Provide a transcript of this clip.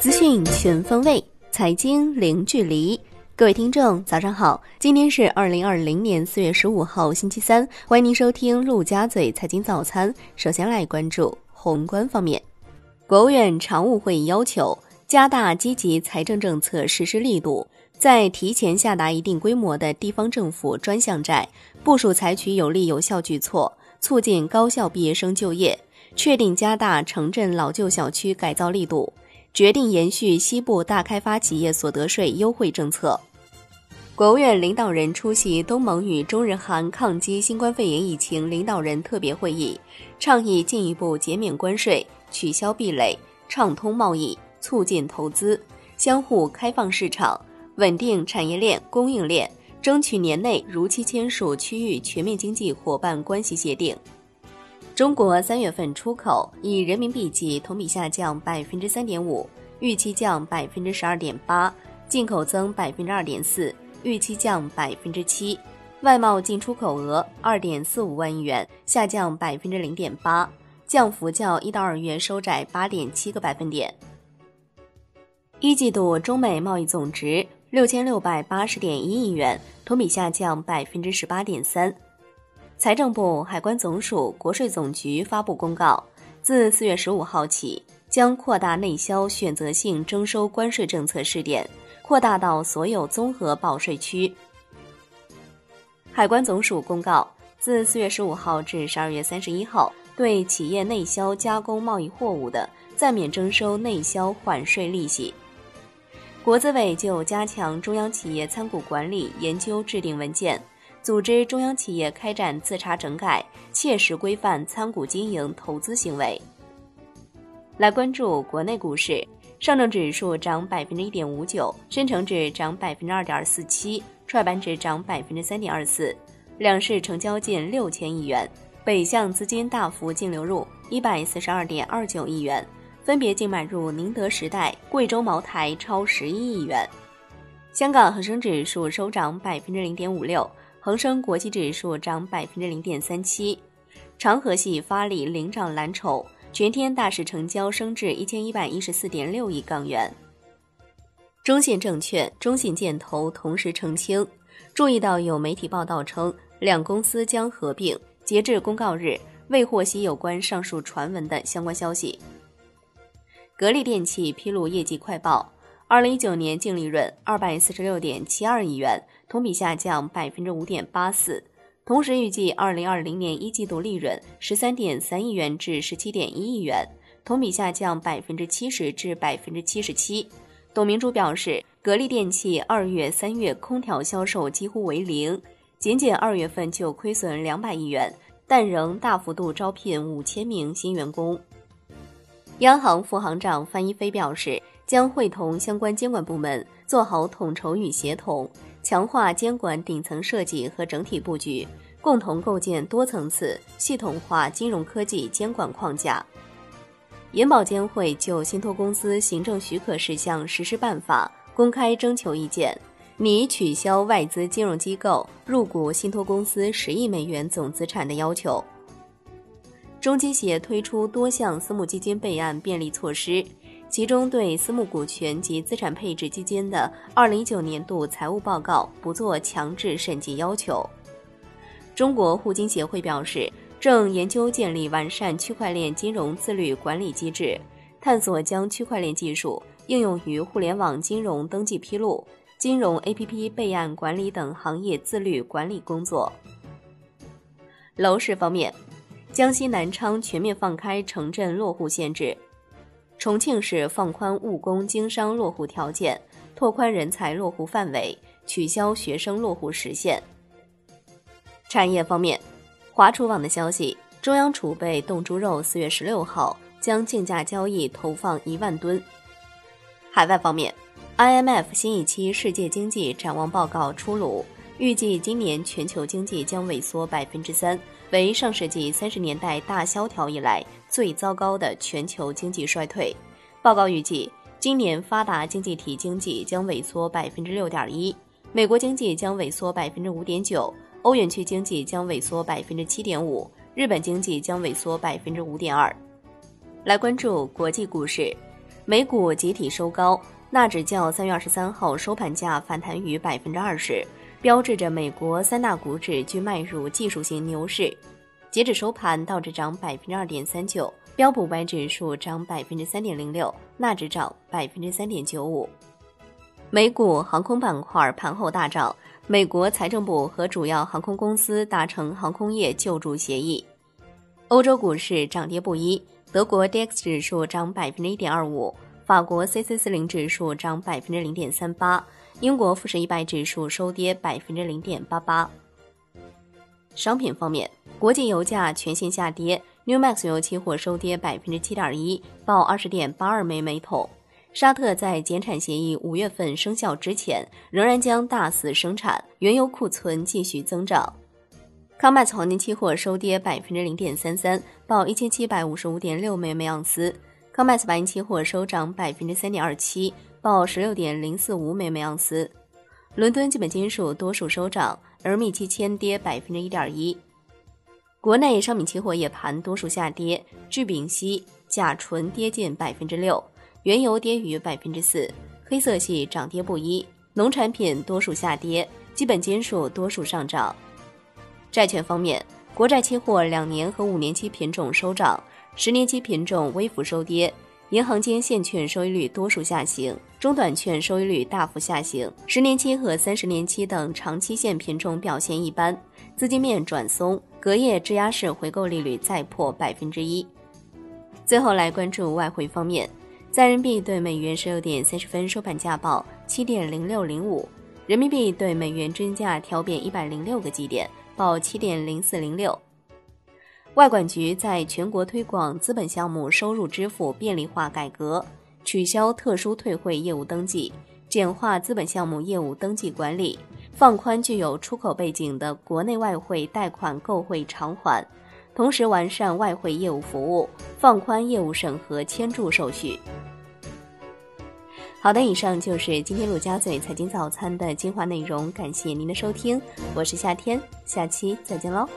资讯全方位，财经零距离。各位听众，早上好！今天是二零二零年四月十五号，星期三。欢迎您收听陆家嘴财经早餐。首先来关注宏观方面，国务院常务会议要求加大积极财政政策实施力度，在提前下达一定规模的地方政府专项债，部署采取有力有效举措，促进高校毕业生就业。确定加大城镇老旧小区改造力度，决定延续西部大开发企业所得税优惠政策。国务院领导人出席东盟与中日韩抗击新冠肺炎疫情领导人特别会议，倡议进一步减免关税、取消壁垒、畅通贸易、促进投资、相互开放市场、稳定产业链供应链，争取年内如期签署区域全面经济伙伴关系协定。中国三月份出口以人民币计同比下降百分之三点五，预期降百分之十二点八；进口增百分之二点四，预期降百分之七。外贸进出口额二点四五万亿元，下降百分之零点八，降幅较一到二月收窄八点七个百分点。一季度中美贸易总值六千六百八十点一亿元，同比下降百分之十八点三。财政部、海关总署、国税总局发布公告，自四月十五号起，将扩大内销选择性征收关税政策试点，扩大到所有综合报税区。海关总署公告，自四月十五号至十二月三十一号，对企业内销加工贸易货物的暂免征收内销缓税利息。国资委就加强中央企业参股管理研究制定文件。组织中央企业开展自查整改，切实规范参股经营投资行为。来关注国内股市，上证指数涨百分之一点五九，深成指涨百分之二点四七，创业板指涨百分之三点二四。两市成交近六千亿元，北向资金大幅净流入一百四十二点二九亿元，分别净买入宁德时代、贵州茅台超十一亿元。香港恒生指数收涨百分之零点五六。恒生国际指数涨百分之零点三七，长河系发力领涨蓝筹，全天大市成交升至一千一百一十四点六亿港元。中信证券、中信建投同时澄清，注意到有媒体报道称两公司将合并，截至公告日未获悉有关上述传闻的相关消息。格力电器披露业绩快报。二零一九年净利润二百四十六点七二亿元，同比下降百分之五点八四。同时预计二零二零年一季度利润十三点三亿元至十七点一亿元，同比下降百分之七十至百分之七十七。董明珠表示，格力电器二月、三月空调销售几乎为零，仅仅二月份就亏损两百亿元，但仍大幅度招聘五千名新员工。央行副行长范一飞表示。将会同相关监管部门做好统筹与协同，强化监管顶层设计和整体布局，共同构建多层次、系统化金融科技监管框架。银保监会就信托公司行政许可事项实施办法公开征求意见，拟取消外资金融机构入股信托公司十亿美元总资产的要求。中基协推出多项私募基金备案便利措施。其中对私募股权及资产配置基金的二零一九年度财务报告不做强制审计要求。中国互金协会表示，正研究建立完善区块链金融自律管理机制，探索将区块链技术应用于互联网金融登记披露、金融 APP 备案管理等行业自律管理工作。楼市方面，江西南昌全面放开城镇落户限制。重庆市放宽务工经商落户条件，拓宽人才落户范围，取消学生落户时限。产业方面，华储网的消息，中央储备冻猪肉四月十六号将竞价交易投放一万吨。海外方面，IMF 新一期世界经济展望报告出炉，预计今年全球经济将萎缩百分之三。为上世纪三十年代大萧条以来最糟糕的全球经济衰退。报告预计，今年发达经济体经济将萎缩百分之六点一，美国经济将萎缩百分之五点九，欧元区经济将萎缩百分之七点五，日本经济将萎缩百分之五点二。来关注国际股市，美股集体收高，纳指较三月二十三号收盘价反弹逾百分之二十，标志着美国三大股指均迈入技术性牛市。截止收盘，道指涨百分之二点三九，标普五百指数涨百分之三点零六，纳指涨百分之三点九五。美股航空板块盘后大涨，美国财政部和主要航空公司达成航空业救助协议。欧洲股市涨跌不一。德国 D X 指数涨百分之一点二五，法国 C C 四零指数涨百分之零点三八，英国富时一百指数收跌百分之零点八八。商品方面，国际油价全线下跌，New Max 油期货收跌百分之七点一，报二十点八二美每桶。沙特在减产协议五月份生效之前，仍然将大肆生产，原油库存继续增长。康麦斯黄金期货收跌百分之零点三三，报一千七百五十五点六美每盎司。康麦斯白银期货收涨百分之三点二七，报十六点零四五美每盎司。伦敦基本金属多数收涨，而米期铅跌百分之一点一。国内商品期货夜盘多数下跌，聚丙烯、甲醇跌近百分之六，原油跌逾百分之四，黑色系涨跌不一。农产品多数下跌，基本金属多数上涨。债券方面，国债期货两年和五年期品种收涨，十年期品种微幅收跌。银行间现券收益率多数下行，中短券收益率大幅下行。十年期和三十年期等长期线品种表现一般，资金面转松，隔夜质押式回购利率再破百分之一。最后来关注外汇方面，在人民币对美元十六点三十分收盘价报七点零六零五，人民币对美元均价调贬一百零六个基点。报七点零四零六。外管局在全国推广资本项目收入支付便利化改革，取消特殊退汇业务登记，简化资本项目业务登记管理，放宽具有出口背景的国内外汇贷款购汇偿还，同时完善外汇业务服务，放宽业务审核签注手续。好的，以上就是今天陆家嘴财经早餐的精华内容，感谢您的收听，我是夏天，下期再见喽。